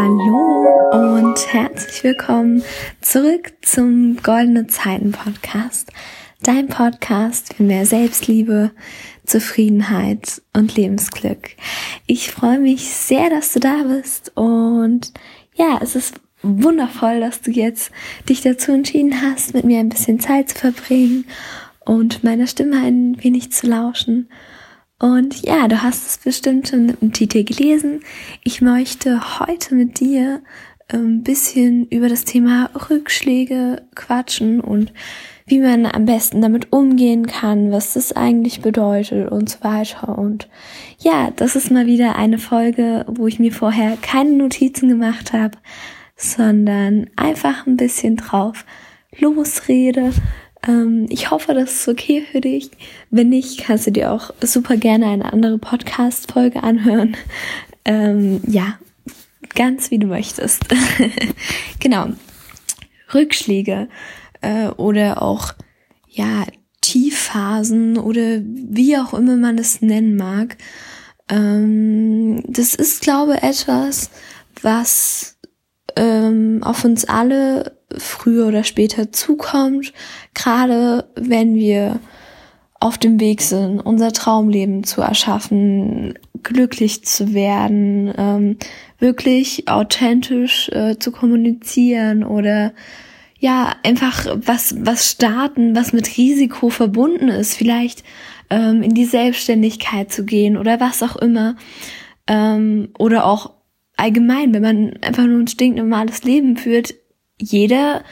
Hallo und herzlich willkommen zurück zum Goldene Zeiten Podcast. Dein Podcast für mehr Selbstliebe, Zufriedenheit und Lebensglück. Ich freue mich sehr, dass du da bist und ja, es ist wundervoll, dass du jetzt dich dazu entschieden hast, mit mir ein bisschen Zeit zu verbringen und meiner Stimme ein wenig zu lauschen. Und ja, du hast es bestimmt schon im Titel gelesen. Ich möchte heute mit dir ein ähm, bisschen über das Thema Rückschläge quatschen und wie man am besten damit umgehen kann, was das eigentlich bedeutet und so weiter. Und ja, das ist mal wieder eine Folge, wo ich mir vorher keine Notizen gemacht habe, sondern einfach ein bisschen drauf losrede ähm, ich hoffe, das ist okay für dich. Wenn nicht, kannst du dir auch super gerne eine andere Podcast-Folge anhören. Ähm, ja, ganz wie du möchtest. genau. Rückschläge äh, oder auch ja Tiefphasen oder wie auch immer man es nennen mag. Ähm, das ist, glaube ich, etwas, was ähm, auf uns alle früher oder später zukommt, gerade wenn wir auf dem Weg sind, unser Traumleben zu erschaffen, glücklich zu werden, ähm, wirklich authentisch äh, zu kommunizieren oder ja, einfach was, was starten, was mit Risiko verbunden ist, vielleicht ähm, in die Selbstständigkeit zu gehen oder was auch immer. Ähm, oder auch allgemein, wenn man einfach nur ein stinknormales Leben führt, jeder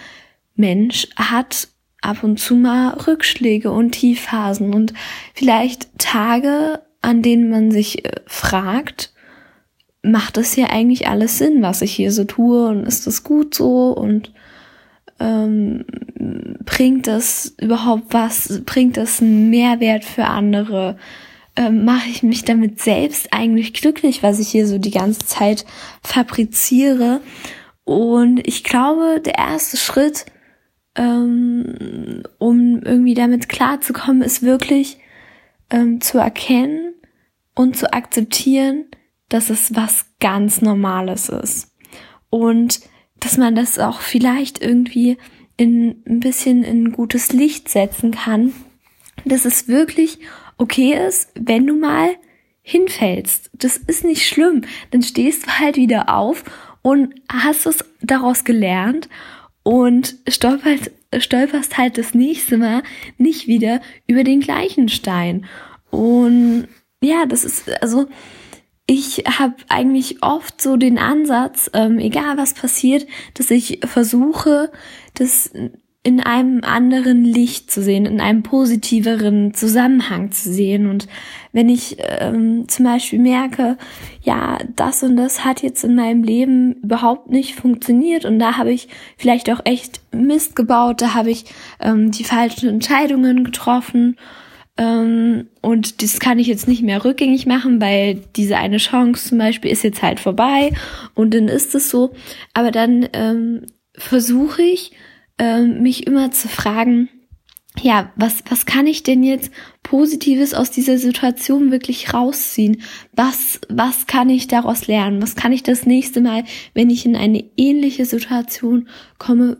Mensch hat ab und zu mal Rückschläge und Tiefphasen und vielleicht Tage, an denen man sich äh, fragt, macht das hier eigentlich alles Sinn, was ich hier so tue und ist das gut so und ähm, bringt das überhaupt was, bringt das einen Mehrwert für andere? Ähm, Mache ich mich damit selbst eigentlich glücklich, was ich hier so die ganze Zeit fabriziere? Und ich glaube, der erste Schritt, ähm, um irgendwie damit klarzukommen, ist wirklich ähm, zu erkennen und zu akzeptieren, dass es was ganz Normales ist. Und dass man das auch vielleicht irgendwie in ein bisschen in gutes Licht setzen kann, dass es wirklich okay ist, wenn du mal hinfällst. Das ist nicht schlimm. Dann stehst du halt wieder auf und hast es daraus gelernt und stolperst, stolperst halt das nächste Mal nicht wieder über den gleichen Stein. Und ja, das ist, also ich habe eigentlich oft so den Ansatz, ähm, egal was passiert, dass ich versuche, das in einem anderen Licht zu sehen, in einem positiveren Zusammenhang zu sehen. Und wenn ich ähm, zum Beispiel merke, ja, das und das hat jetzt in meinem Leben überhaupt nicht funktioniert und da habe ich vielleicht auch echt Mist gebaut, da habe ich ähm, die falschen Entscheidungen getroffen ähm, und das kann ich jetzt nicht mehr rückgängig machen, weil diese eine Chance zum Beispiel ist jetzt halt vorbei und dann ist es so. Aber dann ähm, versuche ich, ähm, mich immer zu fragen, ja, was, was kann ich denn jetzt Positives aus dieser Situation wirklich rausziehen? Was, was kann ich daraus lernen? Was kann ich das nächste Mal, wenn ich in eine ähnliche Situation komme,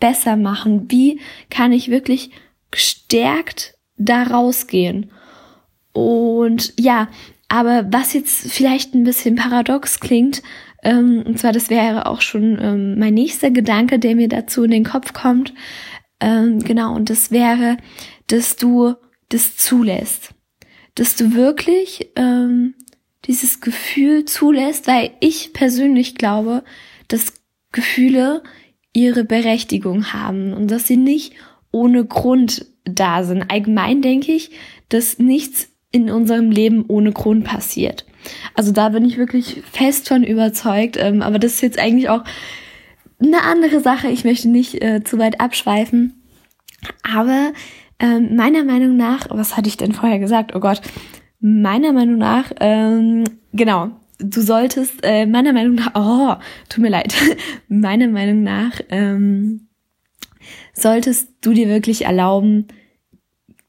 besser machen? Wie kann ich wirklich gestärkt da rausgehen? Und ja, aber was jetzt vielleicht ein bisschen paradox klingt, ähm, und zwar, das wäre auch schon ähm, mein nächster Gedanke, der mir dazu in den Kopf kommt. Ähm, genau, und das wäre, dass du das zulässt. Dass du wirklich ähm, dieses Gefühl zulässt, weil ich persönlich glaube, dass Gefühle ihre Berechtigung haben und dass sie nicht ohne Grund da sind. Allgemein denke ich, dass nichts in unserem Leben ohne Grund passiert. Also da bin ich wirklich fest von überzeugt. Ähm, aber das ist jetzt eigentlich auch eine andere Sache. Ich möchte nicht äh, zu weit abschweifen. Aber ähm, meiner Meinung nach, was hatte ich denn vorher gesagt? Oh Gott. Meiner Meinung nach, ähm, genau, du solltest, äh, meiner Meinung nach, oh, tut mir leid, meiner Meinung nach, ähm, solltest du dir wirklich erlauben,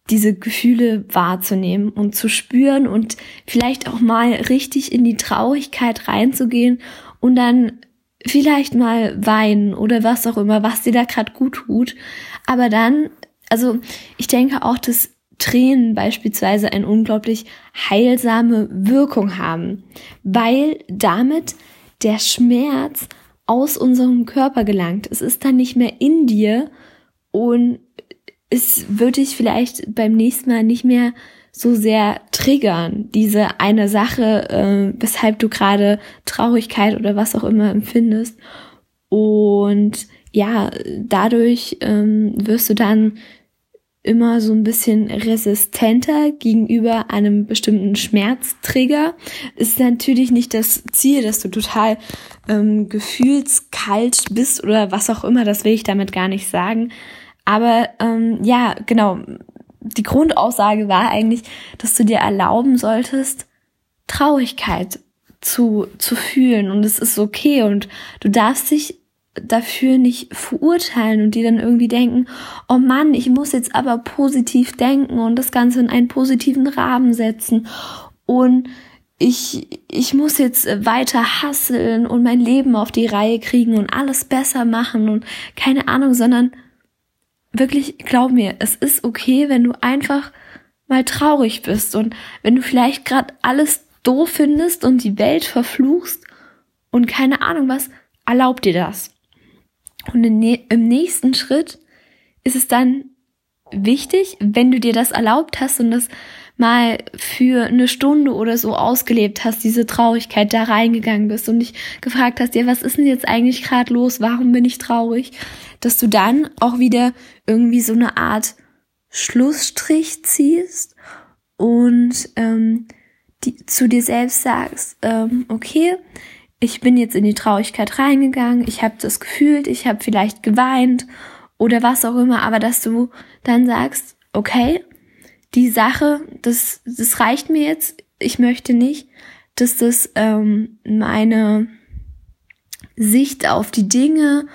diese Gefühle wahrzunehmen und zu spüren und vielleicht auch mal richtig in die Traurigkeit reinzugehen und dann vielleicht mal weinen oder was auch immer, was dir da gerade gut tut. Aber dann, also ich denke auch, dass Tränen beispielsweise eine unglaublich heilsame Wirkung haben, weil damit der Schmerz aus unserem Körper gelangt. Es ist dann nicht mehr in dir und es wird dich vielleicht beim nächsten Mal nicht mehr so sehr triggern, diese eine Sache, äh, weshalb du gerade Traurigkeit oder was auch immer empfindest. Und ja, dadurch ähm, wirst du dann immer so ein bisschen resistenter gegenüber einem bestimmten Schmerztrigger. Ist natürlich nicht das Ziel, dass du total ähm, gefühlskalt bist oder was auch immer, das will ich damit gar nicht sagen. Aber ähm, ja, genau, die Grundaussage war eigentlich, dass du dir erlauben solltest, Traurigkeit zu, zu fühlen. Und es ist okay. Und du darfst dich dafür nicht verurteilen und die dann irgendwie denken, oh Mann, ich muss jetzt aber positiv denken und das Ganze in einen positiven Rahmen setzen. Und ich, ich muss jetzt weiter hasseln und mein Leben auf die Reihe kriegen und alles besser machen und keine Ahnung, sondern wirklich, glaub mir, es ist okay, wenn du einfach mal traurig bist und wenn du vielleicht gerade alles doof findest und die Welt verfluchst und keine Ahnung was, erlaub dir das. Und im nächsten Schritt ist es dann wichtig, wenn du dir das erlaubt hast und das mal für eine Stunde oder so ausgelebt hast, diese Traurigkeit da reingegangen bist und dich gefragt hast, ja, was ist denn jetzt eigentlich gerade los? Warum bin ich traurig? Dass du dann auch wieder irgendwie so eine Art Schlussstrich ziehst und ähm, die, zu dir selbst sagst, ähm, okay, ich bin jetzt in die Traurigkeit reingegangen, ich habe das gefühlt, ich habe vielleicht geweint oder was auch immer, aber dass du dann sagst, okay, die Sache, das, das reicht mir jetzt, ich möchte nicht, dass das ähm, meine Sicht auf die Dinge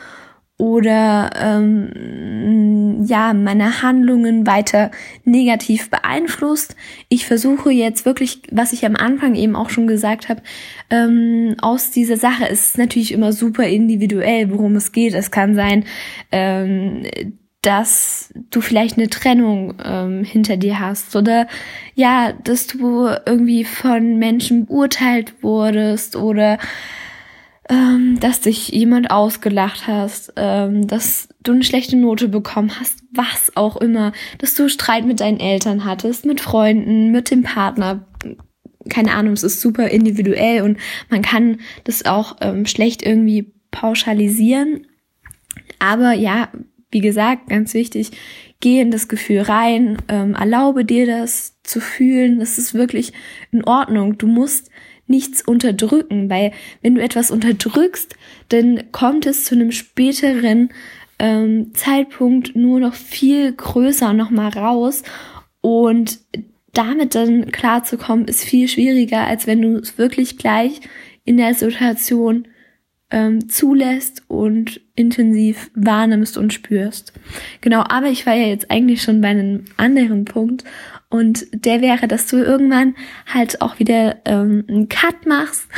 oder ähm, ja meine Handlungen weiter negativ beeinflusst. Ich versuche jetzt wirklich, was ich am Anfang eben auch schon gesagt habe, ähm, aus dieser Sache ist natürlich immer super individuell, worum es geht. Es kann sein, ähm, dass du vielleicht eine Trennung ähm, hinter dir hast oder ja, dass du irgendwie von Menschen beurteilt wurdest oder ähm, dass dich jemand ausgelacht hast, ähm, dass du eine schlechte Note bekommen hast, was auch immer, dass du Streit mit deinen Eltern hattest, mit Freunden, mit dem Partner. Keine Ahnung, es ist super individuell und man kann das auch ähm, schlecht irgendwie pauschalisieren. Aber ja, wie gesagt, ganz wichtig, geh in das Gefühl rein, ähm, erlaube dir das zu fühlen. Das ist wirklich in Ordnung. Du musst nichts unterdrücken, weil wenn du etwas unterdrückst, dann kommt es zu einem späteren ähm, Zeitpunkt nur noch viel größer nochmal raus und damit dann klarzukommen ist viel schwieriger, als wenn du es wirklich gleich in der Situation ähm, zulässt und intensiv wahrnimmst und spürst. Genau, aber ich war ja jetzt eigentlich schon bei einem anderen Punkt und der wäre, dass du irgendwann halt auch wieder ähm, einen Cut machst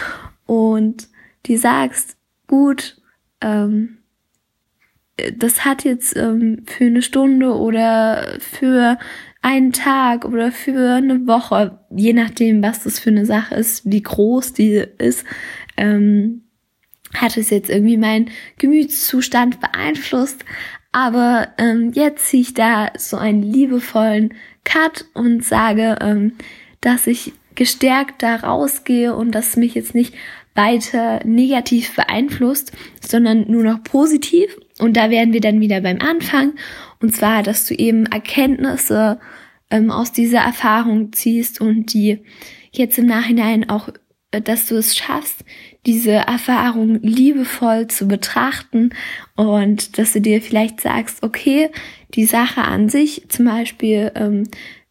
und die sagst, gut, ähm, das hat jetzt ähm, für eine Stunde oder für einen Tag oder für eine Woche, je nachdem, was das für eine Sache ist, wie groß die ist, ähm, hat es jetzt irgendwie meinen Gemütszustand beeinflusst. Aber ähm, jetzt ziehe ich da so einen liebevollen Cut und sage, ähm, dass ich gestärkt da rausgehe und dass mich jetzt nicht weiter negativ beeinflusst, sondern nur noch positiv. Und da wären wir dann wieder beim Anfang. Und zwar, dass du eben Erkenntnisse ähm, aus dieser Erfahrung ziehst und die jetzt im Nachhinein auch, dass du es schaffst, diese Erfahrung liebevoll zu betrachten und dass du dir vielleicht sagst, okay, die Sache an sich, zum Beispiel, ähm,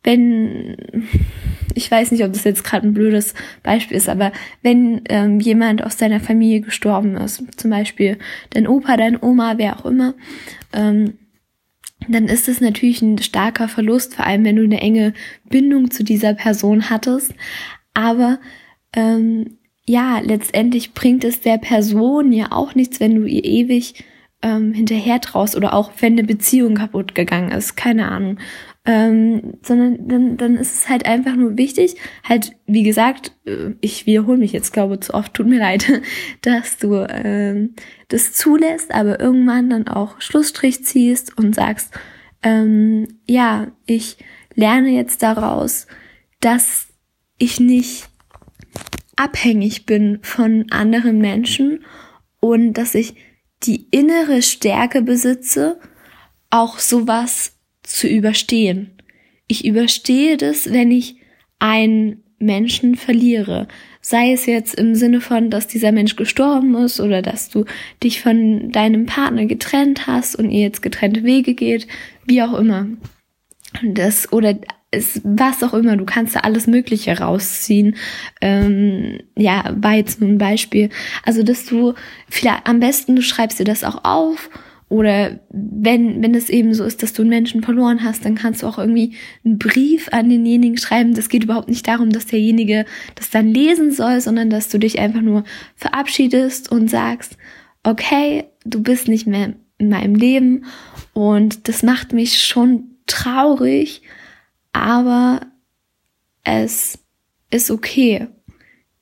wenn, ich weiß nicht, ob das jetzt gerade ein blödes Beispiel ist, aber wenn ähm, jemand aus deiner Familie gestorben ist, zum Beispiel dein Opa, deine Oma, wer auch immer, ähm, dann ist es natürlich ein starker Verlust, vor allem wenn du eine enge Bindung zu dieser Person hattest. Aber ähm, ja, letztendlich bringt es der Person ja auch nichts, wenn du ihr ewig ähm, hinterher traust oder auch wenn eine Beziehung kaputt gegangen ist, keine Ahnung. Ähm, sondern dann, dann ist es halt einfach nur wichtig, halt, wie gesagt, äh, ich wiederhole mich jetzt, glaube zu oft, tut mir leid, dass du ähm, das zulässt, aber irgendwann dann auch Schlussstrich ziehst und sagst, ähm, ja, ich lerne jetzt daraus, dass ich nicht abhängig bin von anderen Menschen und dass ich die innere Stärke besitze, auch sowas zu überstehen. Ich überstehe das, wenn ich einen Menschen verliere. Sei es jetzt im Sinne von, dass dieser Mensch gestorben ist oder dass du dich von deinem Partner getrennt hast und ihr jetzt getrennte Wege geht, wie auch immer. Das oder es, was auch immer, du kannst da alles Mögliche rausziehen. Ähm, ja, war jetzt nur ein Beispiel. Also, dass du vielleicht am besten du schreibst dir das auch auf oder wenn, wenn es eben so ist, dass du einen Menschen verloren hast, dann kannst du auch irgendwie einen Brief an denjenigen schreiben. Das geht überhaupt nicht darum, dass derjenige das dann lesen soll, sondern dass du dich einfach nur verabschiedest und sagst, okay, du bist nicht mehr in meinem Leben und das macht mich schon traurig, aber es ist okay.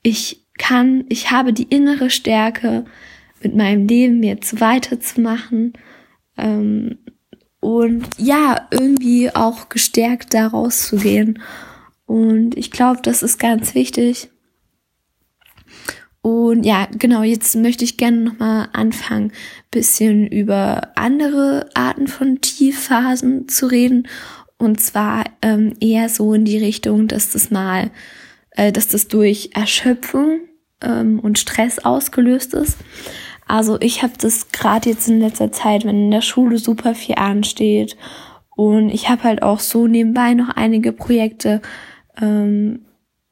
Ich kann, ich habe die innere Stärke, mit meinem Leben jetzt weiterzumachen ähm, und ja, irgendwie auch gestärkt da rauszugehen. Und ich glaube, das ist ganz wichtig. Und ja, genau, jetzt möchte ich gerne nochmal anfangen, bisschen über andere Arten von Tiefphasen zu reden und zwar ähm, eher so in die Richtung, dass das mal, äh, dass das durch Erschöpfung ähm, und Stress ausgelöst ist. Also ich habe das gerade jetzt in letzter Zeit, wenn in der Schule super viel ansteht und ich habe halt auch so nebenbei noch einige Projekte ähm,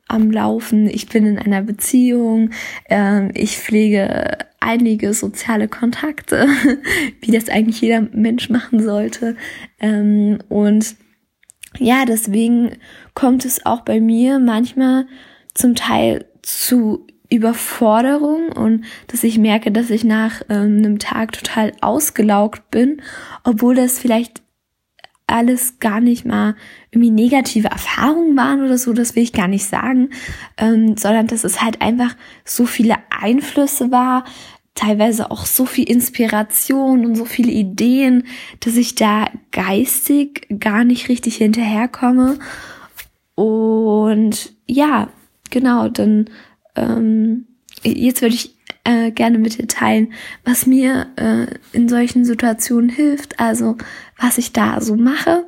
am Laufen. Ich bin in einer Beziehung. Ähm, ich pflege einige soziale Kontakte, wie das eigentlich jeder Mensch machen sollte. Ähm, und ja, deswegen kommt es auch bei mir manchmal zum Teil zu Überforderung und dass ich merke, dass ich nach ähm, einem Tag total ausgelaugt bin, obwohl das vielleicht alles gar nicht mal irgendwie negative Erfahrungen waren oder so, das will ich gar nicht sagen, ähm, sondern dass es halt einfach so viele Einflüsse war, teilweise auch so viel Inspiration und so viele Ideen, dass ich da geistig gar nicht richtig hinterherkomme. Und ja, genau, dann ähm, jetzt würde ich äh, gerne mit dir teilen, was mir äh, in solchen Situationen hilft, also was ich da so mache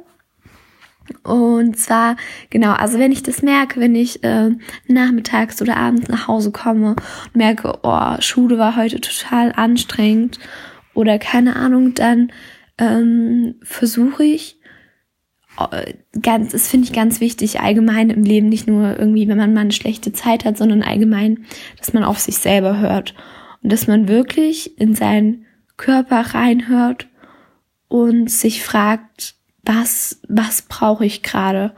und zwar, genau, also wenn ich das merke, wenn ich äh, nachmittags oder abends nach Hause komme und merke, oh, Schule war heute total anstrengend oder keine Ahnung, dann ähm, versuche ich, äh, ganz, das finde ich ganz wichtig, allgemein im Leben, nicht nur irgendwie, wenn man mal eine schlechte Zeit hat, sondern allgemein, dass man auf sich selber hört und dass man wirklich in seinen Körper reinhört und sich fragt, was, was brauche ich gerade?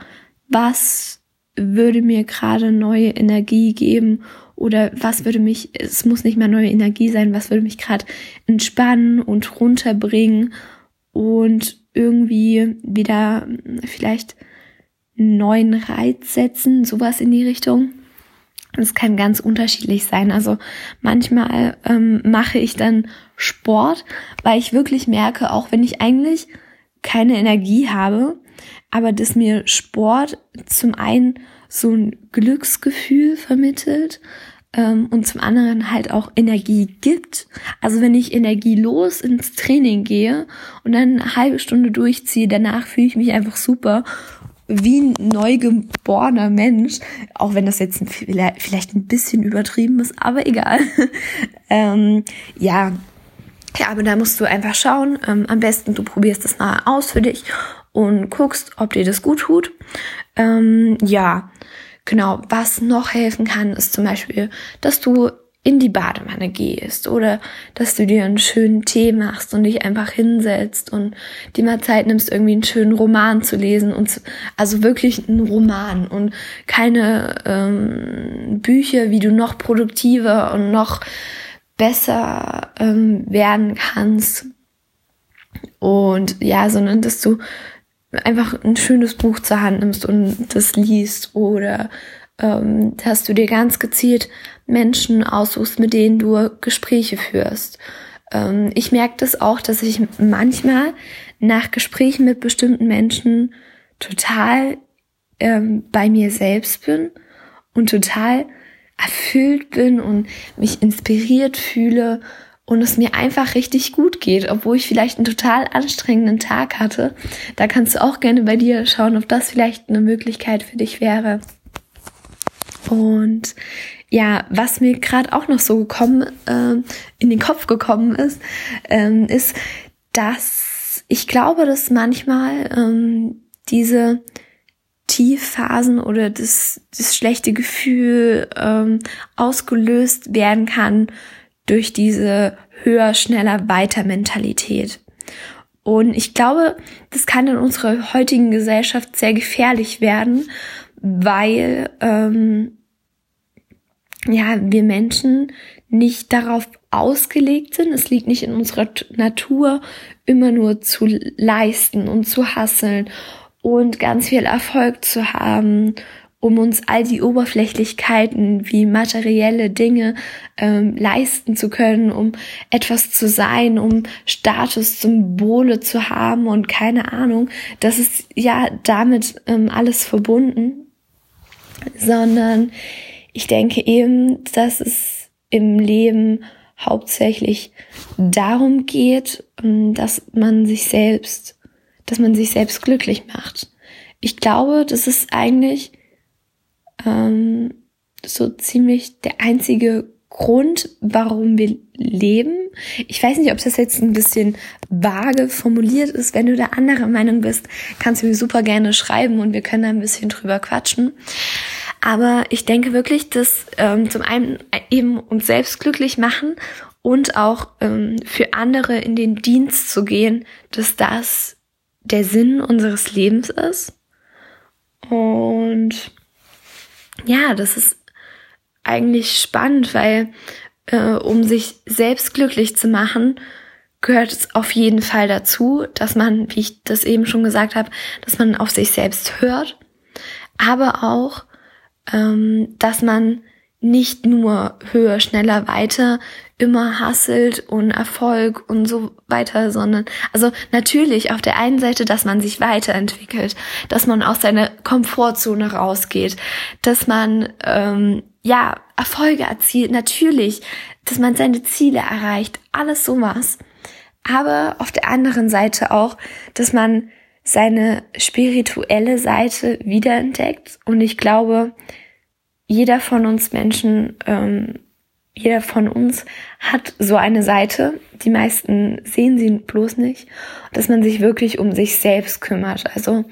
Was würde mir gerade neue Energie geben? Oder was würde mich, es muss nicht mehr neue Energie sein, was würde mich gerade entspannen und runterbringen und irgendwie wieder vielleicht einen neuen Reiz setzen, sowas in die Richtung. Das kann ganz unterschiedlich sein. Also manchmal ähm, mache ich dann Sport, weil ich wirklich merke, auch wenn ich eigentlich keine Energie habe, aber dass mir Sport zum einen so ein Glücksgefühl vermittelt ähm, und zum anderen halt auch Energie gibt. Also wenn ich energielos ins Training gehe und dann eine halbe Stunde durchziehe, danach fühle ich mich einfach super wie ein neugeborener Mensch, auch wenn das jetzt vielleicht ein bisschen übertrieben ist, aber egal. ähm, ja, ja, aber da musst du einfach schauen. Ähm, am besten du probierst das mal aus für dich und guckst, ob dir das gut tut. Ähm, ja, genau. Was noch helfen kann, ist zum Beispiel, dass du in die Badewanne gehst oder dass du dir einen schönen Tee machst und dich einfach hinsetzt und dir mal Zeit nimmst, irgendwie einen schönen Roman zu lesen und zu, also wirklich einen Roman und keine ähm, Bücher, wie du noch produktiver und noch besser ähm, werden kannst. Und ja, sondern dass du einfach ein schönes Buch zur Hand nimmst und das liest oder ähm, dass du dir ganz gezielt Menschen aussuchst, mit denen du Gespräche führst. Ähm, ich merke das auch, dass ich manchmal nach Gesprächen mit bestimmten Menschen total ähm, bei mir selbst bin und total erfüllt bin und mich inspiriert fühle und es mir einfach richtig gut geht, obwohl ich vielleicht einen total anstrengenden Tag hatte. Da kannst du auch gerne bei dir schauen, ob das vielleicht eine Möglichkeit für dich wäre. Und ja, was mir gerade auch noch so gekommen, äh, in den Kopf gekommen ist, ähm, ist, dass ich glaube, dass manchmal ähm, diese Tiefphasen oder das, das schlechte Gefühl ähm, ausgelöst werden kann durch diese höher, schneller, weiter Mentalität. Und ich glaube, das kann in unserer heutigen Gesellschaft sehr gefährlich werden, weil ähm, ja wir Menschen nicht darauf ausgelegt sind. Es liegt nicht in unserer Natur, immer nur zu leisten und zu hasseln und ganz viel Erfolg zu haben, um uns all die Oberflächlichkeiten wie materielle Dinge ähm, leisten zu können, um etwas zu sein, um Status, Symbole zu haben und keine Ahnung. Das ist ja damit ähm, alles verbunden sondern ich denke eben, dass es im Leben hauptsächlich darum geht, ähm, dass man sich selbst, dass man sich selbst glücklich macht. Ich glaube, das ist eigentlich ähm, so ziemlich der einzige Grund, warum wir leben. Ich weiß nicht, ob das jetzt ein bisschen vage formuliert ist. Wenn du da anderer Meinung bist, kannst du mir super gerne schreiben und wir können da ein bisschen drüber quatschen. Aber ich denke wirklich, dass ähm, zum einen eben uns selbst glücklich machen und auch ähm, für andere in den Dienst zu gehen, dass das der Sinn unseres Lebens ist. Und ja, das ist eigentlich spannend, weil äh, um sich selbst glücklich zu machen, gehört es auf jeden Fall dazu, dass man, wie ich das eben schon gesagt habe, dass man auf sich selbst hört, aber auch, ähm, dass man nicht nur höher, schneller, weiter immer hasselt und Erfolg und so weiter, sondern also natürlich auf der einen Seite, dass man sich weiterentwickelt, dass man aus seiner Komfortzone rausgeht, dass man ähm, ja Erfolge erzielt, natürlich, dass man seine Ziele erreicht, alles sowas. Aber auf der anderen Seite auch, dass man seine spirituelle Seite wiederentdeckt. Und ich glaube, jeder von uns Menschen, ähm, jeder von uns hat so eine Seite. Die meisten sehen sie bloß nicht, dass man sich wirklich um sich selbst kümmert. Also,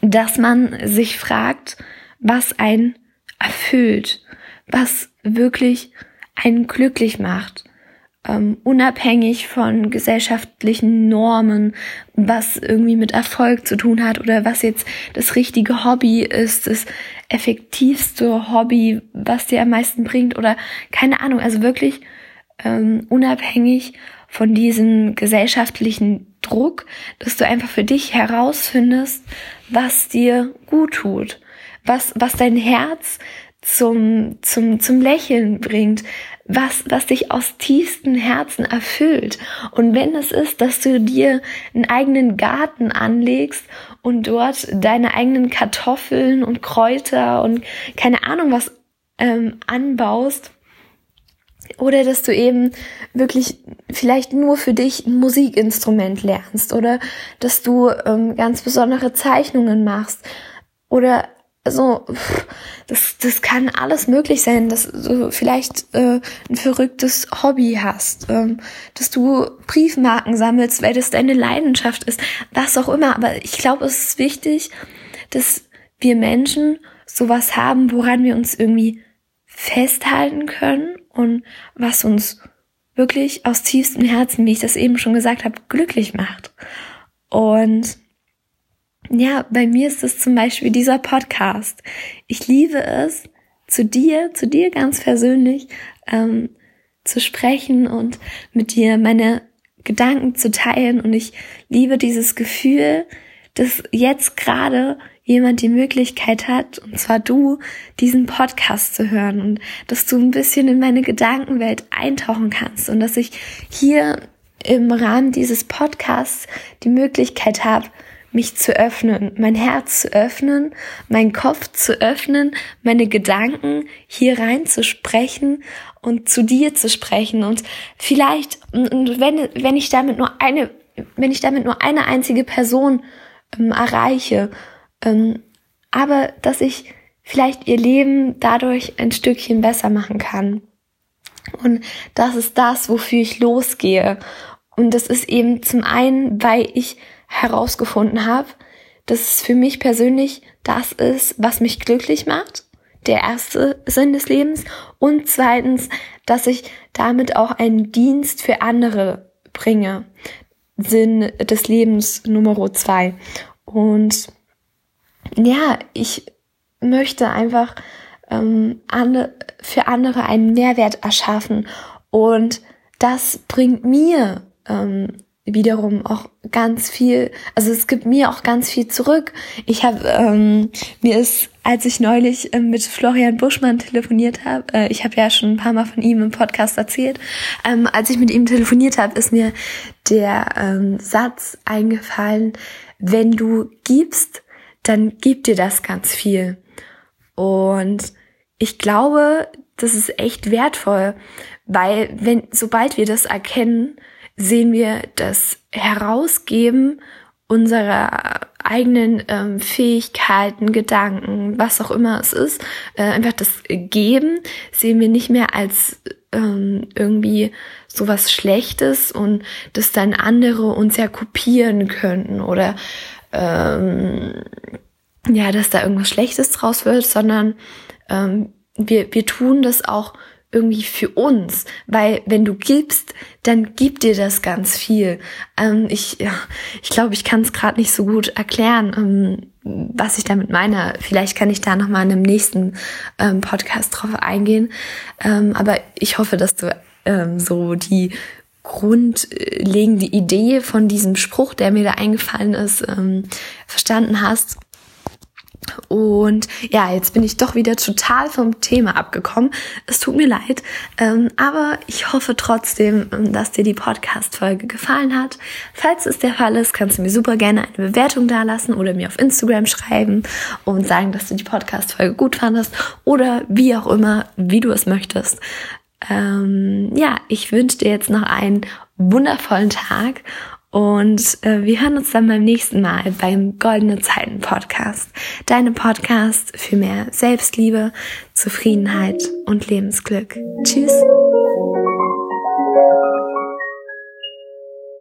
dass man sich fragt, was einen erfüllt, was wirklich einen glücklich macht ähm, unabhängig von gesellschaftlichen Normen, was irgendwie mit Erfolg zu tun hat oder was jetzt das richtige Hobby ist, das effektivste Hobby, was dir am meisten bringt oder keine Ahnung, also wirklich ähm, unabhängig von diesem gesellschaftlichen Druck, dass du einfach für dich herausfindest, was dir gut tut, was, was dein Herz zum, zum, zum Lächeln bringt, was, was dich aus tiefstem Herzen erfüllt. Und wenn es ist, dass du dir einen eigenen Garten anlegst und dort deine eigenen Kartoffeln und Kräuter und keine Ahnung was ähm, anbaust, oder dass du eben wirklich vielleicht nur für dich ein Musikinstrument lernst oder dass du ähm, ganz besondere Zeichnungen machst oder also das, das kann alles möglich sein, dass du vielleicht äh, ein verrücktes Hobby hast, ähm, dass du Briefmarken sammelst, weil das deine Leidenschaft ist, was auch immer. Aber ich glaube, es ist wichtig, dass wir Menschen sowas haben, woran wir uns irgendwie festhalten können und was uns wirklich aus tiefstem Herzen, wie ich das eben schon gesagt habe, glücklich macht. Und ja, bei mir ist es zum Beispiel dieser Podcast. Ich liebe es, zu dir, zu dir ganz persönlich ähm, zu sprechen und mit dir meine Gedanken zu teilen. Und ich liebe dieses Gefühl, dass jetzt gerade jemand die Möglichkeit hat, und zwar du, diesen Podcast zu hören und dass du ein bisschen in meine Gedankenwelt eintauchen kannst und dass ich hier im Rahmen dieses Podcasts die Möglichkeit habe, mich zu öffnen, mein Herz zu öffnen, meinen Kopf zu öffnen, meine Gedanken hier rein zu sprechen und zu dir zu sprechen und vielleicht, wenn, wenn ich damit nur eine, wenn ich damit nur eine einzige Person ähm, erreiche, ähm, aber dass ich vielleicht ihr Leben dadurch ein Stückchen besser machen kann. Und das ist das, wofür ich losgehe. Und das ist eben zum einen, weil ich herausgefunden habe, dass es für mich persönlich das ist, was mich glücklich macht. Der erste Sinn des Lebens. Und zweitens, dass ich damit auch einen Dienst für andere bringe. Sinn des Lebens Nummer zwei. Und ja, ich möchte einfach ähm, ande, für andere einen Mehrwert erschaffen. Und das bringt mir ähm, wiederum auch ganz viel, also es gibt mir auch ganz viel zurück. Ich habe, ähm, mir ist, als ich neulich ähm, mit Florian Buschmann telefoniert habe, äh, ich habe ja schon ein paar Mal von ihm im Podcast erzählt, ähm, als ich mit ihm telefoniert habe, ist mir der ähm, Satz eingefallen, wenn du gibst, dann gibt dir das ganz viel. Und ich glaube, das ist echt wertvoll, weil wenn, sobald wir das erkennen, sehen wir das Herausgeben unserer eigenen ähm, Fähigkeiten, Gedanken, was auch immer es ist, äh, einfach das Geben sehen wir nicht mehr als ähm, irgendwie sowas Schlechtes und dass dann andere uns ja kopieren könnten oder ähm, ja, dass da irgendwas Schlechtes draus wird, sondern ähm, wir, wir tun das auch irgendwie für uns, weil wenn du gibst, dann gibt dir das ganz viel. Ähm, ich ja, ich glaube, ich kann es gerade nicht so gut erklären, ähm, was ich damit meine. Vielleicht kann ich da noch mal in einem nächsten ähm, Podcast drauf eingehen. Ähm, aber ich hoffe, dass du ähm, so die grundlegende Idee von diesem Spruch, der mir da eingefallen ist, ähm, verstanden hast. Und ja, jetzt bin ich doch wieder total vom Thema abgekommen. Es tut mir leid, ähm, aber ich hoffe trotzdem, ähm, dass dir die Podcast-Folge gefallen hat. Falls es der Fall ist, kannst du mir super gerne eine Bewertung dalassen oder mir auf Instagram schreiben und sagen, dass du die Podcast-Folge gut fandest oder wie auch immer, wie du es möchtest. Ähm, ja, ich wünsche dir jetzt noch einen wundervollen Tag und äh, wir hören uns dann beim nächsten Mal beim Goldene Zeiten Podcast. Deine Podcast für mehr Selbstliebe, Zufriedenheit und Lebensglück. Tschüss.